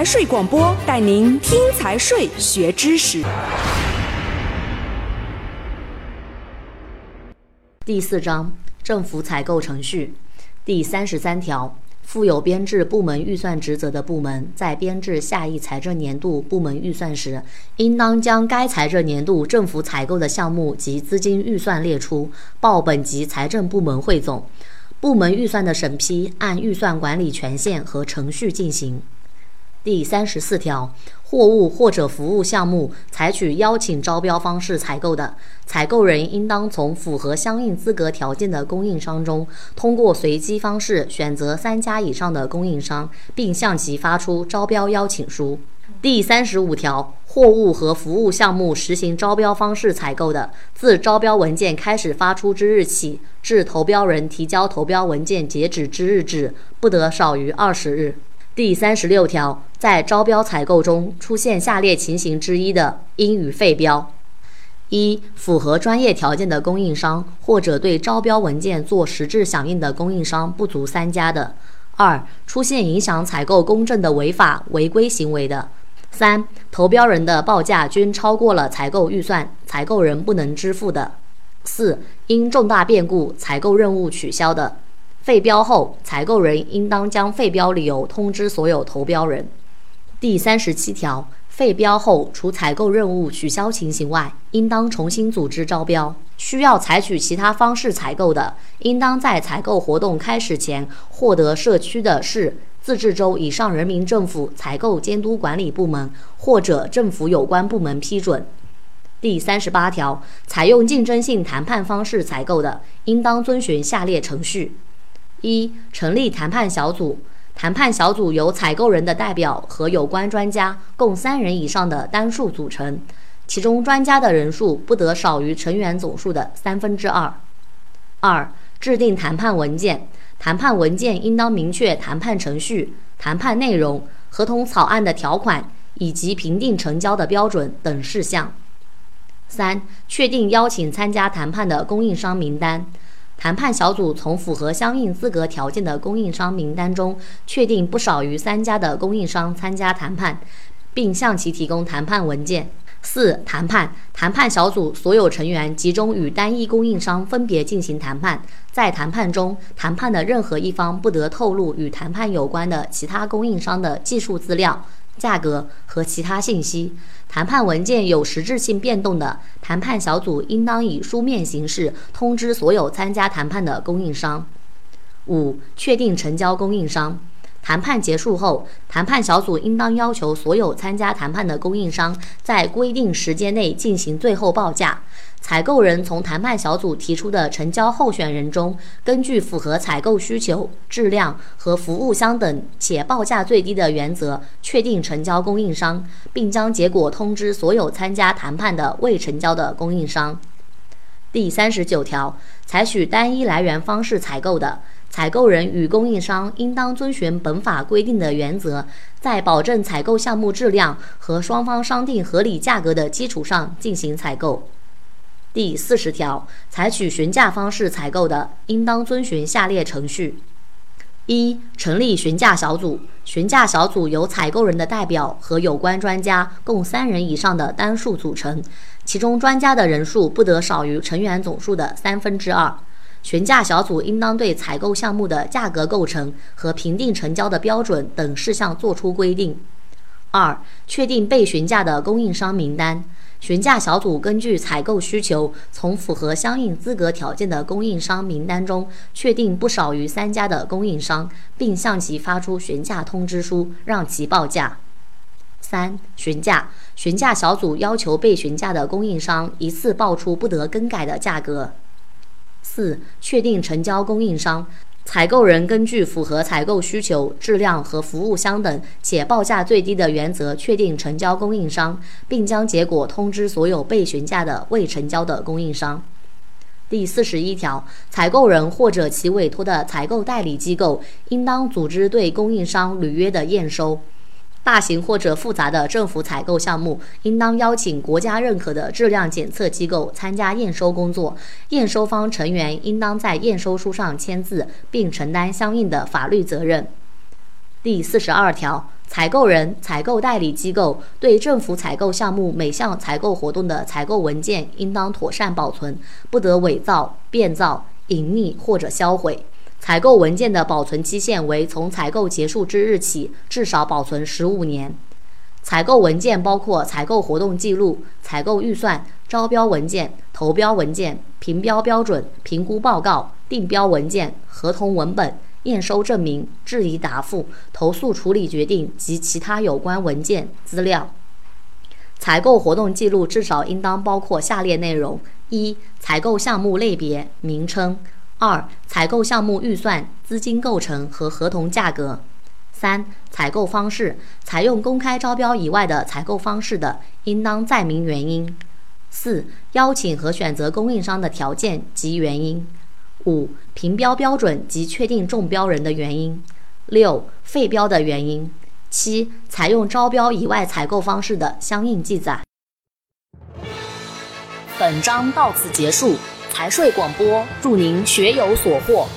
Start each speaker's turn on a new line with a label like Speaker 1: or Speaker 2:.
Speaker 1: 财税广播带您听财税学知识。
Speaker 2: 第四章政府采购程序第三十三条，负有编制部门预算职责的部门，在编制下一财政年度部门预算时，应当将该财政年度政府采购的项目及资金预算列出，报本级财政部门汇总。部门预算的审批按预算管理权限和程序进行。第三十四条，货物或者服务项目采取邀请招标方式采购的，采购人应当从符合相应资格条件的供应商中，通过随机方式选择三家以上的供应商，并向其发出招标邀请书。第三十五条，货物和服务项目实行招标方式采购的，自招标文件开始发出之日起至投标人提交投标文件截止之日止，不得少于二十日。第三十六条，在招标采购中出现下列情形之一的，应予废标：一、符合专业条件的供应商，或者对招标文件做实质响应的供应商不足三家的；二、出现影响采购公正的违法违规行为的。三、投标人的报价均超过了采购预算，采购人不能支付的；四、因重大变故采购任务取消的。废标后，采购人应当将废标理由通知所有投标人。第三十七条，废标后，除采购任务取消情形外，应当重新组织招标。需要采取其他方式采购的，应当在采购活动开始前获得社区的市。自治州以上人民政府采购监督管理部门或者政府有关部门批准。第三十八条，采用竞争性谈判方式采购的，应当遵循下列程序：一、成立谈判小组，谈判小组由采购人的代表和有关专家共三人以上的单数组成，其中专家的人数不得少于成员总数的三分之二。二、制定谈判文件。谈判文件应当明确谈判程序、谈判内容、合同草案的条款以及评定成交的标准等事项。三、确定邀请参加谈判的供应商名单。谈判小组从符合相应资格条件的供应商名单中，确定不少于三家的供应商参加谈判，并向其提供谈判文件。四、谈判谈判小组所有成员集中与单一供应商分别进行谈判，在谈判中，谈判的任何一方不得透露与谈判有关的其他供应商的技术资料、价格和其他信息。谈判文件有实质性变动的，谈判小组应当以书面形式通知所有参加谈判的供应商。五、确定成交供应商。谈判结束后，谈判小组应当要求所有参加谈判的供应商在规定时间内进行最后报价。采购人从谈判小组提出的成交候选人中，根据符合采购需求、质量和服务相等且报价最低的原则，确定成交供应商，并将结果通知所有参加谈判的未成交的供应商。第三十九条，采取单一来源方式采购的。采购人与供应商应当遵循本法规定的原则，在保证采购项目质量和双方商定合理价格的基础上进行采购。第四十条，采取询价方式采购的，应当遵循下列程序：一、成立询价小组，询价小组由采购人的代表和有关专家共三人以上的单数组成，其中专家的人数不得少于成员总数的三分之二。询价小组应当对采购项目的价格构成和评定成交的标准等事项作出规定。二、确定被询价的供应商名单。询价小组根据采购需求，从符合相应资格条件的供应商名单中确定不少于三家的供应商，并向其发出询价通知书，让其报价。三、询价。询价小组要求被询价的供应商一次报出不得更改的价格。四、确定成交供应商，采购人根据符合采购需求、质量和服务相等且报价最低的原则确定成交供应商，并将结果通知所有被询价的未成交的供应商。第四十一条，采购人或者其委托的采购代理机构，应当组织对供应商履约的验收。大型或者复杂的政府采购项目，应当邀请国家认可的质量检测机构参加验收工作。验收方成员应当在验收书上签字，并承担相应的法律责任。第四十二条，采购人、采购代理机构对政府采购项目每项采购活动的采购文件，应当妥善保存，不得伪造、变造、隐匿或者销毁。采购文件的保存期限为从采购结束之日起，至少保存十五年。采购文件包括采购活动记录、采购预算、招标文件、投标文件、评标标准、评估报告、定标文件、合同文本。验收证明、质疑答复、投诉处理决定及其他有关文件资料。采购活动记录至少应当包括下列内容：一、采购项目类别、名称；二、采购项目预算、资金构成和合同价格；三、采购方式，采用公开招标以外的采购方式的，应当载明原因；四、邀请和选择供应商的条件及原因。五、评标标准及确定中标人的原因；六、废标的原因；七、采用招标以外采购方式的相应记载。本章到此结束，财税广播，祝您学有所获。